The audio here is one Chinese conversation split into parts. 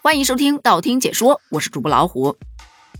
欢迎收听道听解说，我是主播老虎。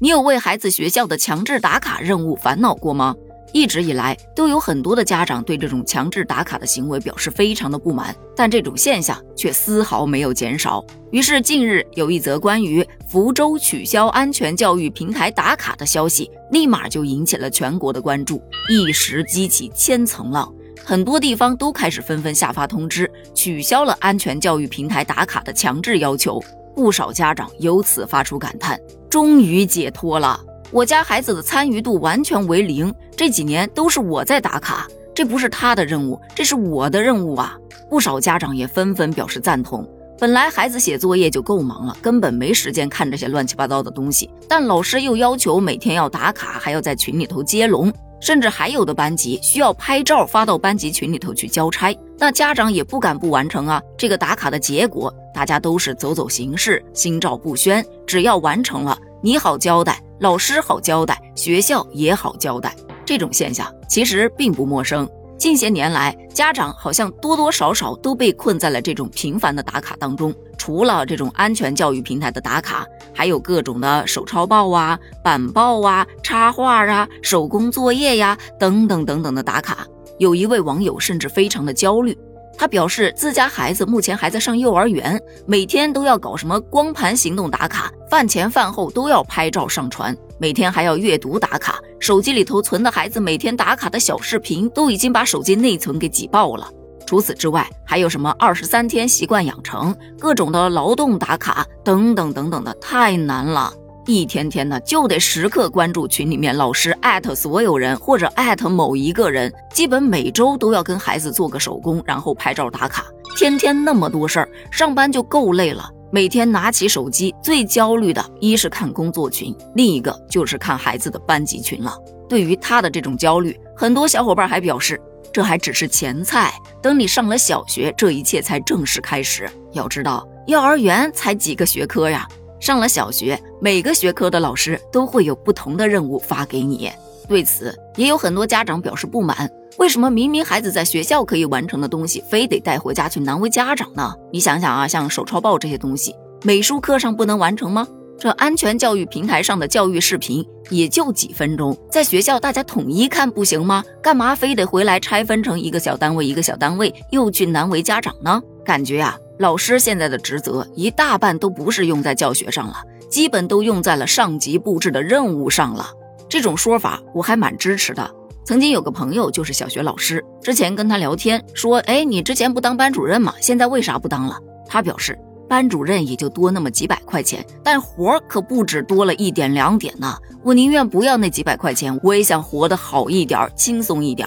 你有为孩子学校的强制打卡任务烦恼过吗？一直以来，都有很多的家长对这种强制打卡的行为表示非常的不满，但这种现象却丝毫没有减少。于是，近日有一则关于福州取消安全教育平台打卡的消息，立马就引起了全国的关注，一时激起千层浪。很多地方都开始纷纷下发通知，取消了安全教育平台打卡的强制要求。不少家长由此发出感叹：“终于解脱了，我家孩子的参与度完全为零，这几年都是我在打卡，这不是他的任务，这是我的任务啊！”不少家长也纷纷表示赞同。本来孩子写作业就够忙了，根本没时间看这些乱七八糟的东西，但老师又要求每天要打卡，还要在群里头接龙。甚至还有的班级需要拍照发到班级群里头去交差，那家长也不敢不完成啊。这个打卡的结果，大家都是走走形式，心照不宣。只要完成了，你好交代，老师好交代，学校也好交代。这种现象其实并不陌生。近些年来，家长好像多多少少都被困在了这种频繁的打卡当中。除了这种安全教育平台的打卡，还有各种的手抄报啊、板报啊、插画啊、手工作业呀等等等等的打卡。有一位网友甚至非常的焦虑，他表示自家孩子目前还在上幼儿园，每天都要搞什么光盘行动打卡，饭前饭后都要拍照上传。每天还要阅读打卡，手机里头存的孩子每天打卡的小视频都已经把手机内存给挤爆了。除此之外，还有什么二十三天习惯养成、各种的劳动打卡等等等等的，太难了。一天天的就得时刻关注群里面老师艾特所有人或者艾特某一个人，基本每周都要跟孩子做个手工，然后拍照打卡。天天那么多事儿，上班就够累了。每天拿起手机，最焦虑的一是看工作群，另一个就是看孩子的班级群了。对于他的这种焦虑，很多小伙伴还表示，这还只是前菜，等你上了小学，这一切才正式开始。要知道，幼儿园才几个学科呀，上了小学，每个学科的老师都会有不同的任务发给你。对此，也有很多家长表示不满。为什么明明孩子在学校可以完成的东西，非得带回家去难为家长呢？你想想啊，像手抄报这些东西，美术课上不能完成吗？这安全教育平台上的教育视频也就几分钟，在学校大家统一看不行吗？干嘛非得回来拆分成一个小单位一个小单位，又去难为家长呢？感觉呀，老师现在的职责一大半都不是用在教学上了，基本都用在了上级布置的任务上了。这种说法我还蛮支持的。曾经有个朋友就是小学老师，之前跟他聊天说：“哎，你之前不当班主任吗？现在为啥不当了？”他表示，班主任也就多那么几百块钱，但活儿可不止多了一点两点呢。我宁愿不要那几百块钱，我也想活得好一点，轻松一点。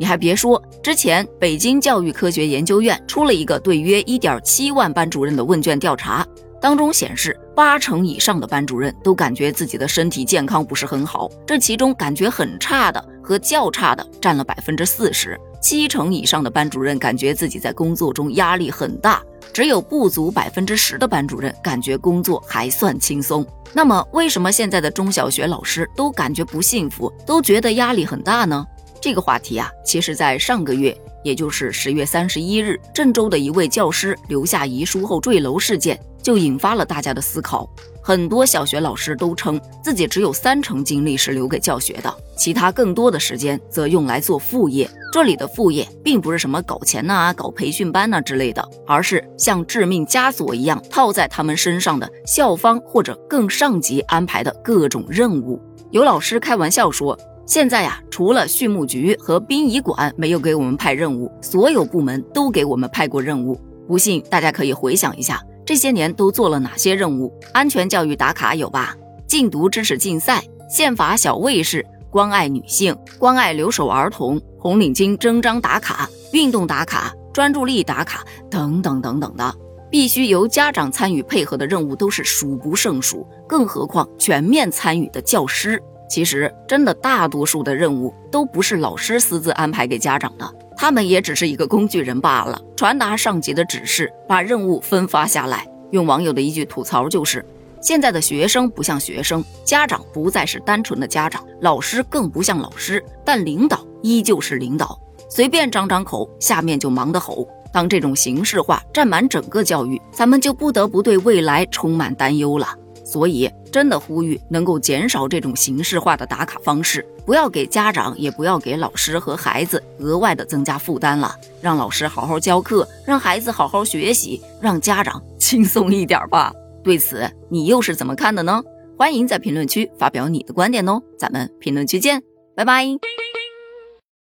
你还别说，之前北京教育科学研究院出了一个对约一点七万班主任的问卷调查。当中显示，八成以上的班主任都感觉自己的身体健康不是很好，这其中感觉很差的和较差的占了百分之四十。七成以上的班主任感觉自己在工作中压力很大，只有不足百分之十的班主任感觉工作还算轻松。那么，为什么现在的中小学老师都感觉不幸福，都觉得压力很大呢？这个话题啊，其实在上个月，也就是十月三十一日，郑州的一位教师留下遗书后坠楼事件。就引发了大家的思考。很多小学老师都称自己只有三成精力是留给教学的，其他更多的时间则用来做副业。这里的副业并不是什么搞钱呐、搞培训班呐之类的，而是像致命枷锁一样套在他们身上的校方或者更上级安排的各种任务。有老师开玩笑说：“现在呀，除了畜牧局和殡仪馆没有给我们派任务，所有部门都给我们派过任务。不信，大家可以回想一下。”这些年都做了哪些任务？安全教育打卡有吧？禁毒知识竞赛、宪法小卫士、关爱女性、关爱留守儿童、红领巾征章打卡、运动打卡、专注力打卡等等等等的，必须由家长参与配合的任务都是数不胜数，更何况全面参与的教师。其实，真的大多数的任务都不是老师私自安排给家长的。他们也只是一个工具人罢了，传达上级的指示，把任务分发下来。用网友的一句吐槽就是：现在的学生不像学生，家长不再是单纯的家长，老师更不像老师，但领导依旧是领导，随便张张口，下面就忙得吼。当这种形式化占满整个教育，咱们就不得不对未来充满担忧了。所以，真的呼吁能够减少这种形式化的打卡方式，不要给家长，也不要给老师和孩子额外的增加负担了。让老师好好教课，让孩子好好学习，让家长轻松一点吧。对此，你又是怎么看的呢？欢迎在评论区发表你的观点哦。咱们评论区见，拜拜。